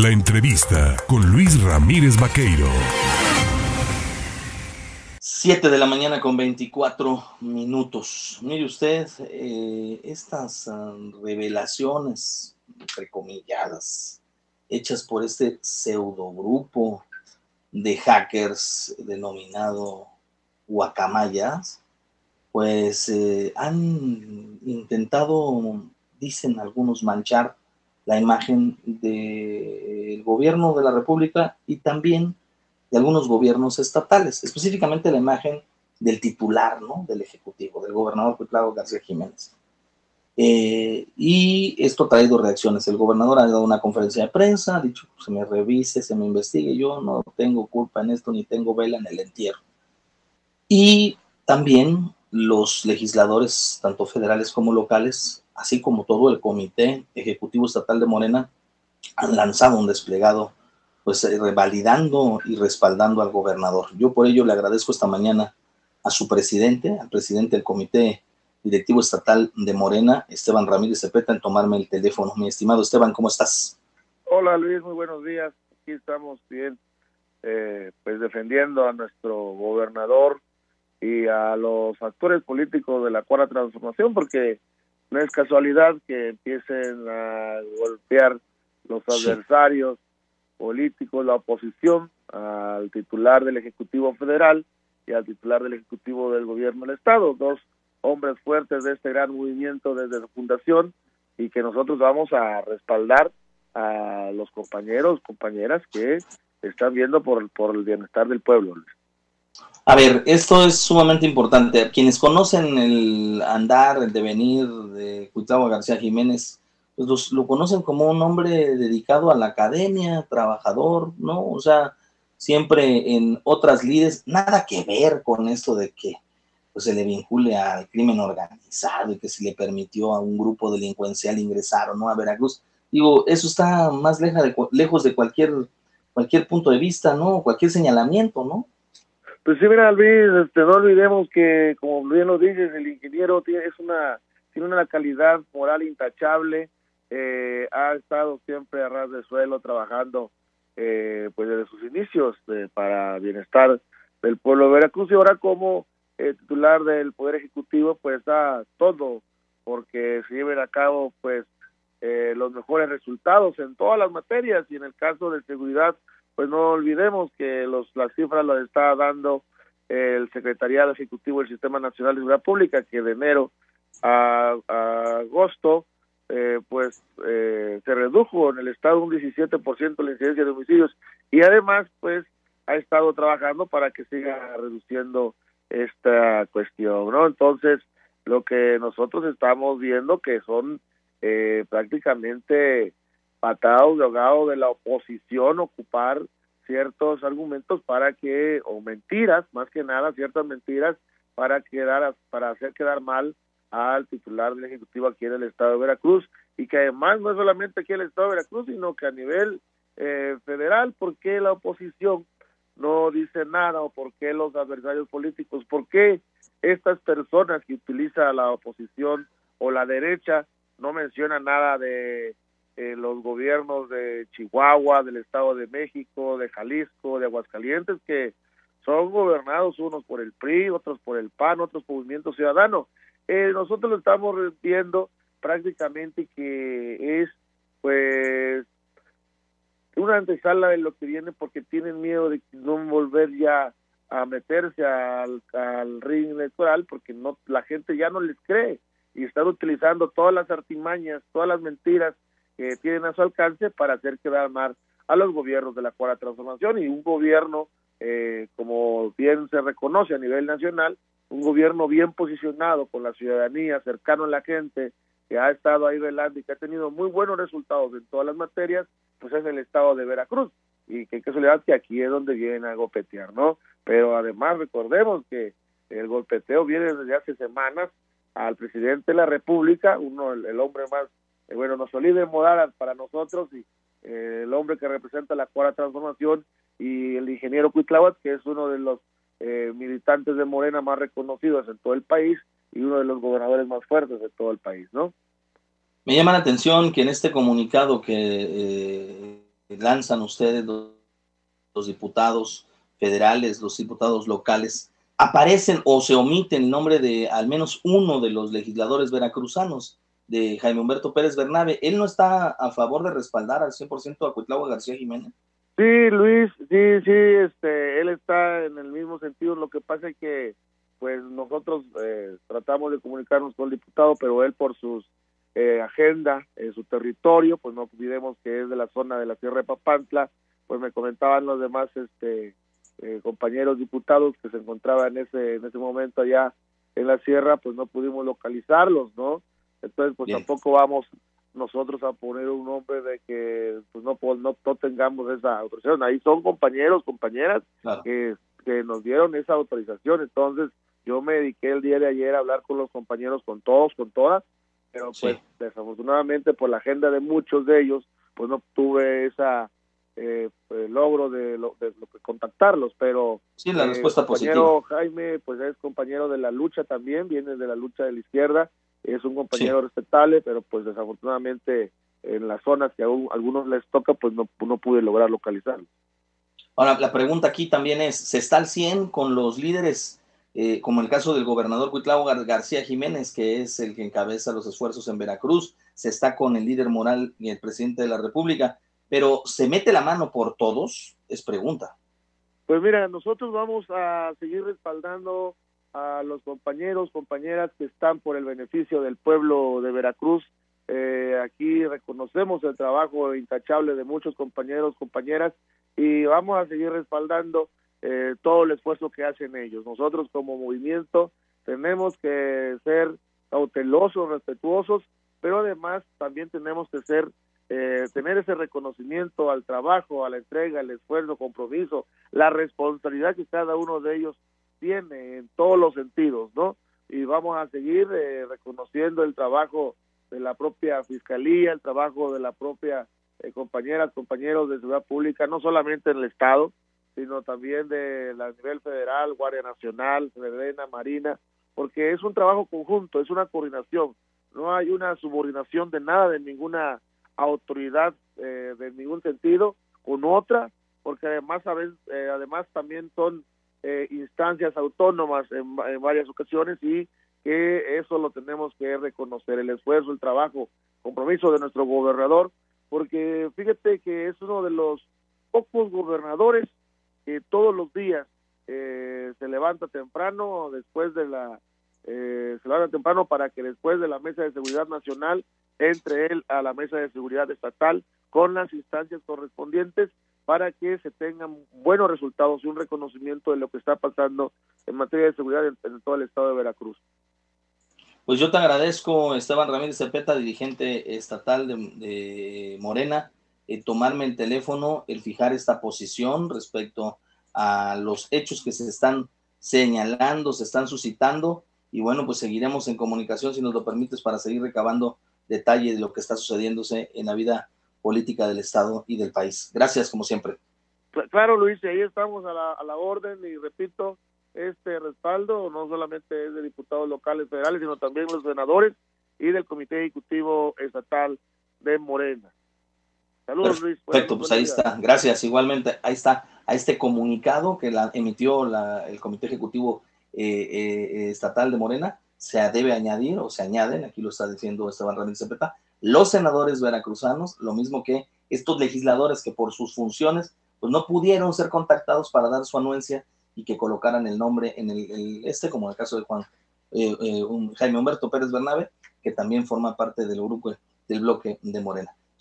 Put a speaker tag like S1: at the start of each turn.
S1: La entrevista con Luis Ramírez Vaqueiro.
S2: 7 de la mañana con 24 minutos. Mire usted, eh, estas ah, revelaciones, entrecomilladas, hechas por este pseudo grupo de hackers denominado Guacamayas, pues eh, han intentado, dicen algunos, manchar la imagen del gobierno de la República y también de algunos gobiernos estatales, específicamente la imagen del titular, ¿no? Del Ejecutivo, del gobernador Claudio García Jiménez. Eh, y esto ha traído reacciones. El gobernador ha dado una conferencia de prensa, ha dicho, se me revise, se me investigue, yo no tengo culpa en esto, ni tengo vela en el entierro. Y también los legisladores, tanto federales como locales, así como todo el Comité Ejecutivo Estatal de Morena, han lanzado un desplegado, pues eh, revalidando y respaldando al gobernador. Yo por ello le agradezco esta mañana a su presidente, al presidente del Comité Directivo Estatal de Morena, Esteban Ramírez Cepeta, en tomarme el teléfono. Mi estimado Esteban, ¿cómo estás?
S3: Hola Luis, muy buenos días. Aquí estamos bien, eh, pues defendiendo a nuestro gobernador y a los actores políticos de la cuarta transformación, porque no es casualidad que empiecen a golpear los adversarios políticos, la oposición, al titular del Ejecutivo Federal y al titular del Ejecutivo del Gobierno del Estado, dos hombres fuertes de este gran movimiento desde su fundación y que nosotros vamos a respaldar a los compañeros, compañeras que están viendo por, por el bienestar del pueblo.
S2: A ver, esto es sumamente importante. Quienes conocen el andar, el devenir de Gustavo García Jiménez, pues lo conocen como un hombre dedicado a la academia, trabajador, ¿no? O sea, siempre en otras lides, nada que ver con esto de que pues, se le vincule al crimen organizado y que se le permitió a un grupo delincuencial ingresar o no a Veracruz. Digo, eso está más de, lejos de cualquier, cualquier punto de vista, ¿no? Cualquier señalamiento, ¿no?
S3: Pues sí, mira, Luis, este, no olvidemos que, como bien lo dices, el ingeniero tiene, es una, tiene una calidad moral intachable, eh, ha estado siempre a ras de suelo trabajando eh, pues desde sus inicios para bienestar del pueblo de Veracruz y ahora como eh, titular del Poder Ejecutivo pues da todo porque se lleven a cabo pues los mejores resultados en todas las materias y en el caso de seguridad pues no olvidemos que los las cifras las está dando el Secretariado Ejecutivo del Sistema Nacional de Seguridad Pública, que de enero a, agosto, eh, pues eh, se redujo en el estado un 17% la incidencia de homicidios y además, pues ha estado trabajando para que siga reduciendo esta cuestión, ¿no? Entonces, lo que nosotros estamos viendo que son eh, prácticamente patados de ahogado de la oposición ocupar ciertos argumentos para que o mentiras más que nada ciertas mentiras para quedar para hacer quedar mal al titular del ejecutivo aquí en el estado de Veracruz. Y que además no es solamente aquí en el estado de Veracruz sino que a nivel eh, federal porque la oposición no dice nada o por qué los adversarios políticos por qué estas personas que utiliza la oposición o la derecha no mencionan nada de eh, los gobiernos de Chihuahua, del Estado de México, de Jalisco, de Aguascalientes, que son gobernados unos por el PRI, otros por el PAN, otros por Movimiento Ciudadano. Eh, nosotros lo estamos viendo prácticamente que es pues una antesala de lo que viene porque tienen miedo de no volver ya a meterse al, al ring electoral porque no la gente ya no les cree y están utilizando todas las artimañas, todas las mentiras que tienen a su alcance para hacer quedar mal a los gobiernos de la cuarta transformación y un gobierno, eh, como bien se reconoce a nivel nacional, un gobierno bien posicionado con la ciudadanía, cercano a la gente, que ha estado ahí velando y que ha tenido muy buenos resultados en todas las materias, pues es el estado de Veracruz. Y qué casualidad que aquí es donde vienen a golpetear, ¿no? Pero además recordemos que el golpeteo viene desde hace semanas al presidente de la República, uno el hombre más eh, bueno, nuestro líder moral para nosotros y eh, el hombre que representa la cuarta transformación y el ingeniero Cuitláhuac, que es uno de los eh, militantes de Morena más reconocidos en todo el país y uno de los gobernadores más fuertes de todo el país, ¿no?
S2: Me llama la atención que en este comunicado que lanzan ustedes los, diputados federales, los diputados locales, aparecen o se omiten el nombre de al menos uno de los legisladores veracruzanos, de Jaime Humberto Pérez Bernabe. ¿Él no está a favor de respaldar al 100% a Cuitlagua García Jiménez?
S3: Sí, Luis, sí, sí, este, él está en el mismo sentido. Lo que pasa es que, pues, nosotros eh, tratamos de comunicarnos con el diputado, pero él por sus eh, agenda, en su territorio, pues no olvidemos que es de la zona de la Sierra de Papantla, pues me comentaban los demás este eh, compañeros diputados que se encontraban en ese en ese momento allá en la sierra, pues no pudimos localizarlos, ¿no? Entonces, pues tampoco vamos nosotros a poner un nombre de que pues no, no, no tengamos esa autorización. Ahí son compañeros, compañeras que, que nos dieron esa autorización. Entonces, yo me dediqué el día de ayer a hablar con los compañeros, con todos, con todas, pero pues desafortunadamente por la agenda de muchos de ellos, pues no tuve esa eh, pues, logro de, lo, de, contactarlos, pero
S2: sí, la respuesta
S3: compañero Jaime, pues es compañero de la lucha también, viene de la lucha de la izquierda, es un compañero respetable, pero pues desafortunadamente en las zonas que a algunos les toca, pues no, no pude lograr localizarlo.
S2: Ahora, la pregunta aquí también es, ¿se está al 100 con los líderes eh, como el caso del gobernador Cuitlao García Jiménez, que es el que encabeza los esfuerzos en Veracruz, se está con el líder moral y el presidente de la República, pero ¿se mete la mano por todos? Es pregunta.
S3: Pues mira, nosotros vamos a seguir respaldando a los compañeros, compañeras que están por el beneficio del pueblo de Veracruz. Eh, aquí reconocemos el trabajo intachable de muchos compañeros, compañeras, y vamos a seguir respaldando eh, todo el esfuerzo que hacen ellos. Nosotros como movimiento tenemos que ser cautelosos, respetuosos, pero además también tenemos que ser eh, tener ese reconocimiento al trabajo, a la entrega, al esfuerzo, compromiso, la responsabilidad que cada uno de ellos tiene en todos los sentidos, ¿no? Y vamos a seguir eh, reconociendo el trabajo de la propia fiscalía, el trabajo de la propia eh, compañeras, compañeros de seguridad pública, no solamente en el Estado, sino también de la nivel federal, Guardia Nacional, Sedena, Marina, porque es un trabajo conjunto, es una coordinación, no hay una subordinación de nada, de ninguna autoridad, eh, de ningún sentido, con otra, porque además, eh, además también son eh, instancias autónomas en, en varias ocasiones y que eso lo tenemos que reconocer, el esfuerzo, el trabajo, compromiso de nuestro gobernador, porque fíjate que es uno de los pocos gobernadores todos los días eh, se levanta temprano después de la eh, se levanta temprano para que después de la mesa de seguridad nacional entre él a la mesa de seguridad estatal con las instancias correspondientes para que se tengan buenos resultados y un reconocimiento de lo que está pasando en materia de seguridad en, todo el estado de Veracruz.
S2: Pues yo te agradezco, Esteban Ramírez Cepeta, dirigente estatal de Morena, eh, tomarme el teléfono, el fijar esta posición respecto a los hechos que se están señalando, se están suscitando, y bueno, pues seguiremos en comunicación, si nos lo permites, para seguir recabando detalle de lo que está sucediéndose en la vida política del Estado y del país. Gracias, como siempre.
S3: Claro, Luis, ahí estamos a la, a la orden y repito, este respaldo no solamente es de diputados locales federales, sino también los senadores y del Comité Ejecutivo Estatal de Morena.
S2: Saludos, Luis. Perfecto, pues ahí está. Gracias. Igualmente, ahí está a este comunicado que la emitió el Comité Ejecutivo eh, eh, Estatal de Morena. Se debe añadir o se añaden, aquí lo está diciendo Esteban Ramírez Cepeta, los senadores veracruzanos, lo mismo que estos legisladores que por sus funciones pues no pudieron ser contactados para dar su anuencia y que colocaran el nombre en el, este, como en el caso de Juan eh, Jaime Humberto Pérez Bernabe, que también forma parte del grupo del bloque de Morena.